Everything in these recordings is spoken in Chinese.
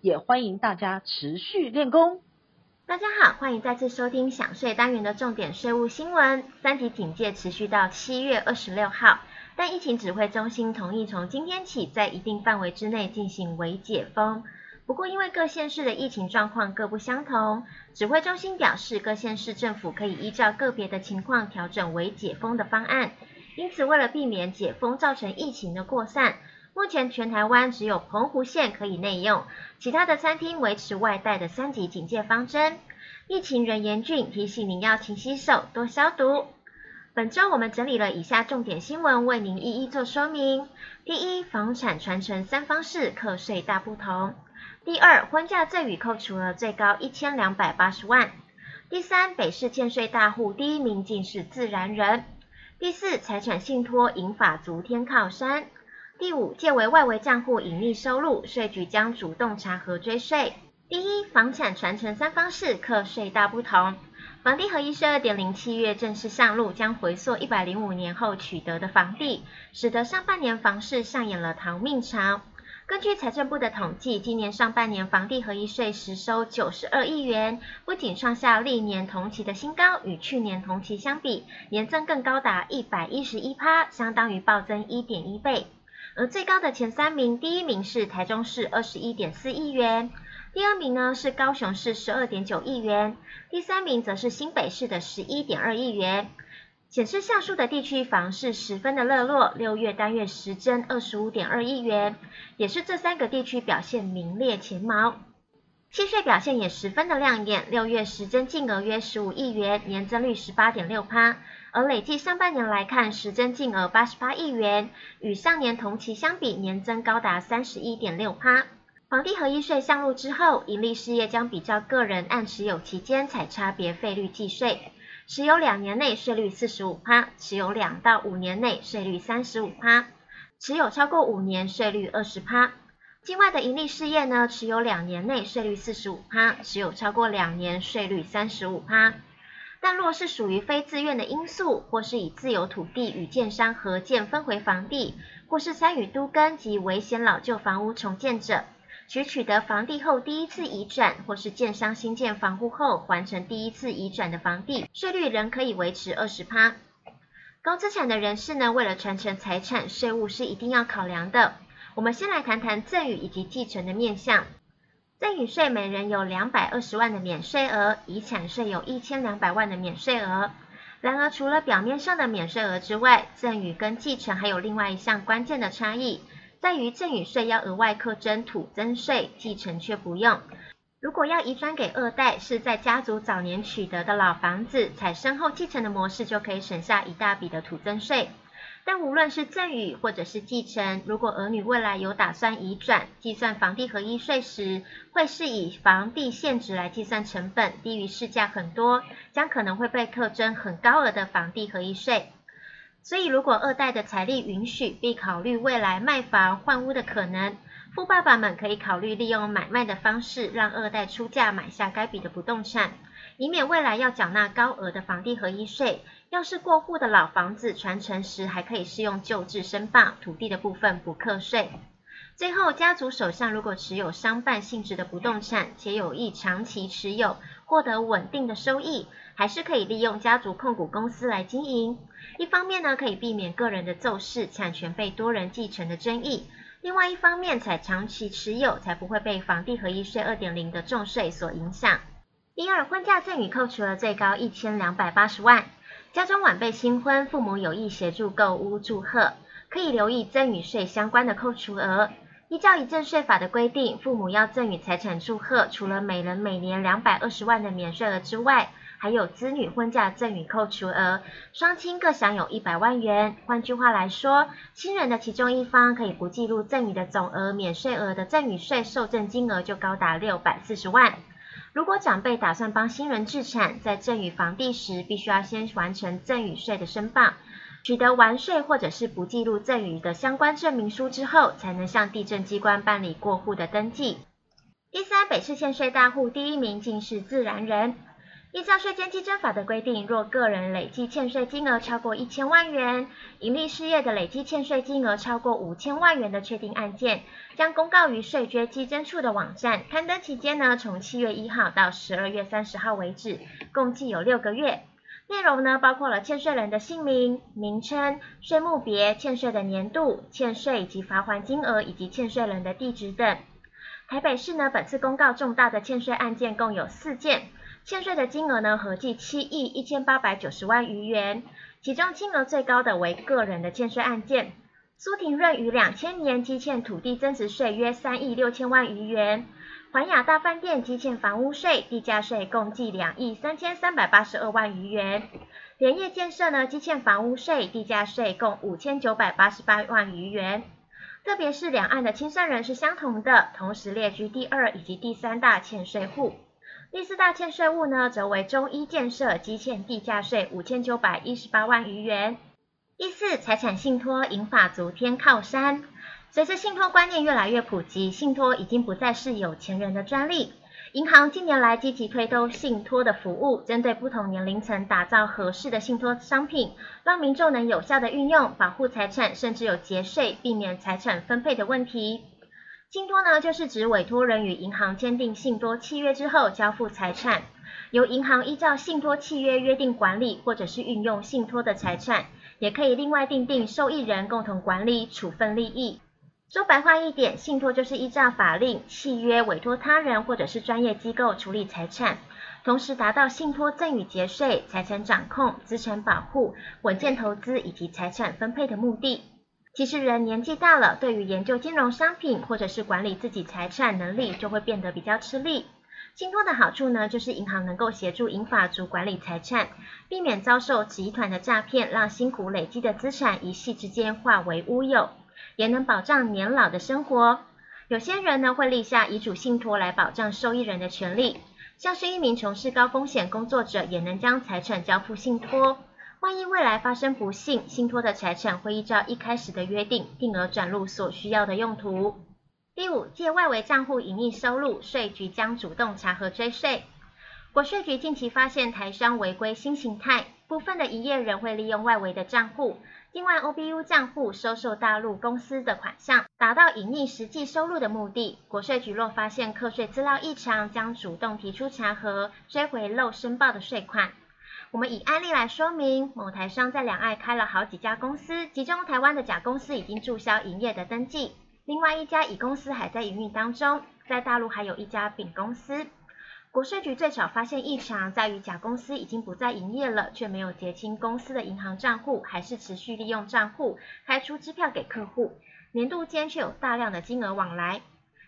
也欢迎大家持续练功。大家好，欢迎再次收听享税单元的重点税务新闻。三级警戒持续到七月二十六号，但疫情指挥中心同意从今天起，在一定范围之内进行微解封。不过，因为各县市的疫情状况各不相同，指挥中心表示，各县市政府可以依照个别的情况调整微解封的方案。因此，为了避免解封造成疫情的扩散，目前全台湾只有澎湖县可以内用，其他的餐厅维持外带的三级警戒方针。疫情仍严峻，提醒您要勤洗手、多消毒。本周我们整理了以下重点新闻，为您一一做说明。第一，房产传承三方式课税大不同。第二，婚嫁赠与扣除额最高一千两百八十万。第三，北市欠税大户第一名竟是自然人。第四，财产信托引发族天靠山。第五，借为外围账户隐匿收入，税局将主动查核追税。第一，房产传承三方式课税大不同。房地合一税二点零七月正式上路，将回溯一百零五年后取得的房地，使得上半年房市上演了逃命潮。根据财政部的统计，今年上半年房地合一税实收九十二亿元，不仅创下历年同期的新高，与去年同期相比，年增更高达一百一十一趴，相当于暴增一点一倍。而最高的前三名，第一名是台中市二十一点四亿元，第二名呢是高雄市十二点九亿元，第三名则是新北市的十一点二亿元。显示下述的地区房市十分的热络，六月单月实增二十五点二亿元，也是这三个地区表现名列前茅。契税表现也十分的亮眼，六月实增净额约十五亿元，年增率十八点六趴，而累计上半年来看，实增净额八十八亿元，与上年同期相比，年增高达三十一点六趴。房地合一税上路之后，盈利事业将比较个人按持有期间采差别费率计税。持有两年内税率四十五趴，持有两到五年内税率三十五趴，持有超过五年税率二十趴。境外的营利事业呢，持有两年内税率四十五趴，持有超过两年税率三十五趴。但若是属于非自愿的因素，或是以自有土地与建商合建分回房地，或是参与都更及危险老旧房屋重建者。取取得房地后第一次移转，或是建商新建房屋后完成第一次移转的房地，税率仍可以维持二十趴。高资产的人士呢，为了传承财产，税务是一定要考量的。我们先来谈谈赠与以及继承的面向。赠与税每人有两百二十万的免税额，遗产税有一千两百万的免税额。然而，除了表面上的免税额之外，赠与跟继承还有另外一项关键的差异。在于赠与税要额外课征土增税，继承却不用。如果要遗转给二代，是在家族早年取得的老房子，采身后继承的模式，就可以省下一大笔的土增税。但无论是赠与或者是继承，如果儿女未来有打算移转，计算房地合一税时，会是以房地现值来计算成本，低于市价很多，将可能会被课征很高额的房地合一税。所以，如果二代的财力允许，并考虑未来卖房换屋的可能，富爸爸们可以考虑利用买卖的方式，让二代出价买下该笔的不动产，以免未来要缴纳高额的房地合一税。要是过户的老房子传承时，还可以适用旧制申报，土地的部分不课税。最后，家族手上如果持有商办性质的不动产，且有意长期持有，获得稳定的收益，还是可以利用家族控股公司来经营。一方面呢，可以避免个人的骤逝、产权被多人继承的争议；另外一方面，才长期持有，才不会被房地合一税二点零的重税所影响。第二，婚嫁赠与扣除额最高一千两百八十万，家中晚辈新婚，父母有意协助购屋祝贺，可以留意赠与税相关的扣除额。依照遗赠税法的规定，父母要赠与财产祝贺，除了每人每年两百二十万的免税额之外，还有子女婚嫁赠与扣除额，双亲各享有一百万元。换句话来说，新人的其中一方可以不计入赠与的总额，免税额的赠与税受赠金额就高达六百四十万。如果长辈打算帮新人置产，在赠与房地时，必须要先完成赠与税的申报。取得完税或者是不记录赠与的相关证明书之后，才能向地政机关办理过户的登记。第三，北市欠税大户第一名竟是自然人。依照税捐稽征法的规定，若个人累计欠税金额超过一千万元，营利事业的累计欠税金额超过五千万元的确定案件，将公告于税捐稽征处的网站。刊登期间呢，从七月一号到十二月三十号为止，共计有六个月。内容呢，包括了欠税人的姓名、名称、税目别、欠税的年度、欠税以及罚锾金额以及欠税人的地址等。台北市呢，本次公告重大的欠税案件共有四件，欠税的金额呢，合计七亿一千八百九十万余元，其中金额最高的为个人的欠税案件，苏廷润于两千年积欠土地增值税约三亿六千万余元。环亚大饭店积欠房屋税、地价税共计两亿三千三百八十二万余元。联业建设呢，积欠房屋税、地价税共五千九百八十八万余元。特别是两岸的清算人是相同的，同时列居第二以及第三大欠税户。第四大欠税物呢，则为中医建设积欠地价税五千九百一十八万余元。第四，财产信托引发族天靠山。随着信托观念越来越普及，信托已经不再是有钱人的专利。银行近年来积极推动信托的服务，针对不同年龄层打造合适的信托商品，让民众能有效的运用，保护财产，甚至有节税，避免财产分配的问题。信托呢，就是指委托人与银行签订信托契约之后，交付财产，由银行依照信托契约约定管理或者是运用信托的财产，也可以另外订定受益人共同管理，处分利益。说白话一点，信托就是依照法令、契约委托他人或者是专业机构处理财产，同时达到信托赠与节税、财产掌控、资产保护、稳健投资以及财产分配的目的。其实人年纪大了，对于研究金融商品或者是管理自己财产能力就会变得比较吃力。信托的好处呢，就是银行能够协助银发族管理财产，避免遭受集团的诈骗，让辛苦累积的资产一夕之间化为乌有。也能保障年老的生活。有些人呢，会立下遗嘱信托来保障受益人的权利，像是一名从事高风险工作者，也能将财产交付信托。万一未来发生不幸，信托的财产会依照一开始的约定，定额转入所需要的用途。第五，借外围账户隐匿收入，税局将主动查核追税。国税局近期发现台商违规新形态，部分的营业人会利用外围的账户。境外 OBU 账户收受大陆公司的款项，达到隐匿实际收入的目的。国税局若发现课税资料异常，将主动提出查核，追回漏申报的税款。我们以案例来说明，某台商在两岸开了好几家公司，其中台湾的甲公司已经注销营业的登记，另外一家乙公司还在营运当中，在大陆还有一家丙公司。国税局最早发现异常，在于甲公司已经不再营业了，却没有结清公司的银行账户，还是持续利用账户开出支票给客户，年度间却有大量的金额往来。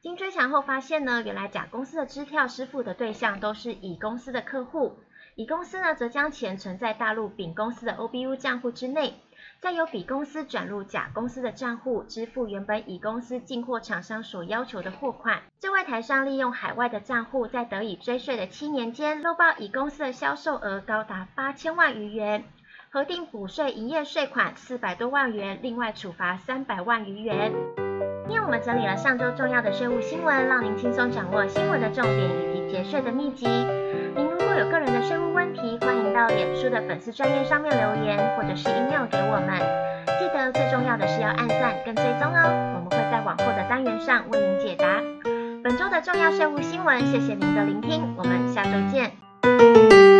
经追查后发现呢，原来甲公司的支票支付的对象都是乙公司的客户，乙公司呢则将钱存在大陆丙公司的 OBU 账户之内。再由丙公司转入甲公司的账户，支付原本乙公司进货厂商所要求的货款。这位台商利用海外的账户，在得以追税的七年间，漏报乙公司的销售额高达八千万余元，核定补税营业税款四百多万元，另外处罚三百万余元。今天我们整理了上周重要的税务新闻，让您轻松掌握新闻的重点以及节税的秘籍。有个人的税务问题，欢迎到脸书的粉丝专页上面留言，或者是 email 给我们。记得最重要的是要按赞跟追踪哦，我们会在往后的单元上为您解答本周的重要税务新闻。谢谢您的聆听，我们下周见。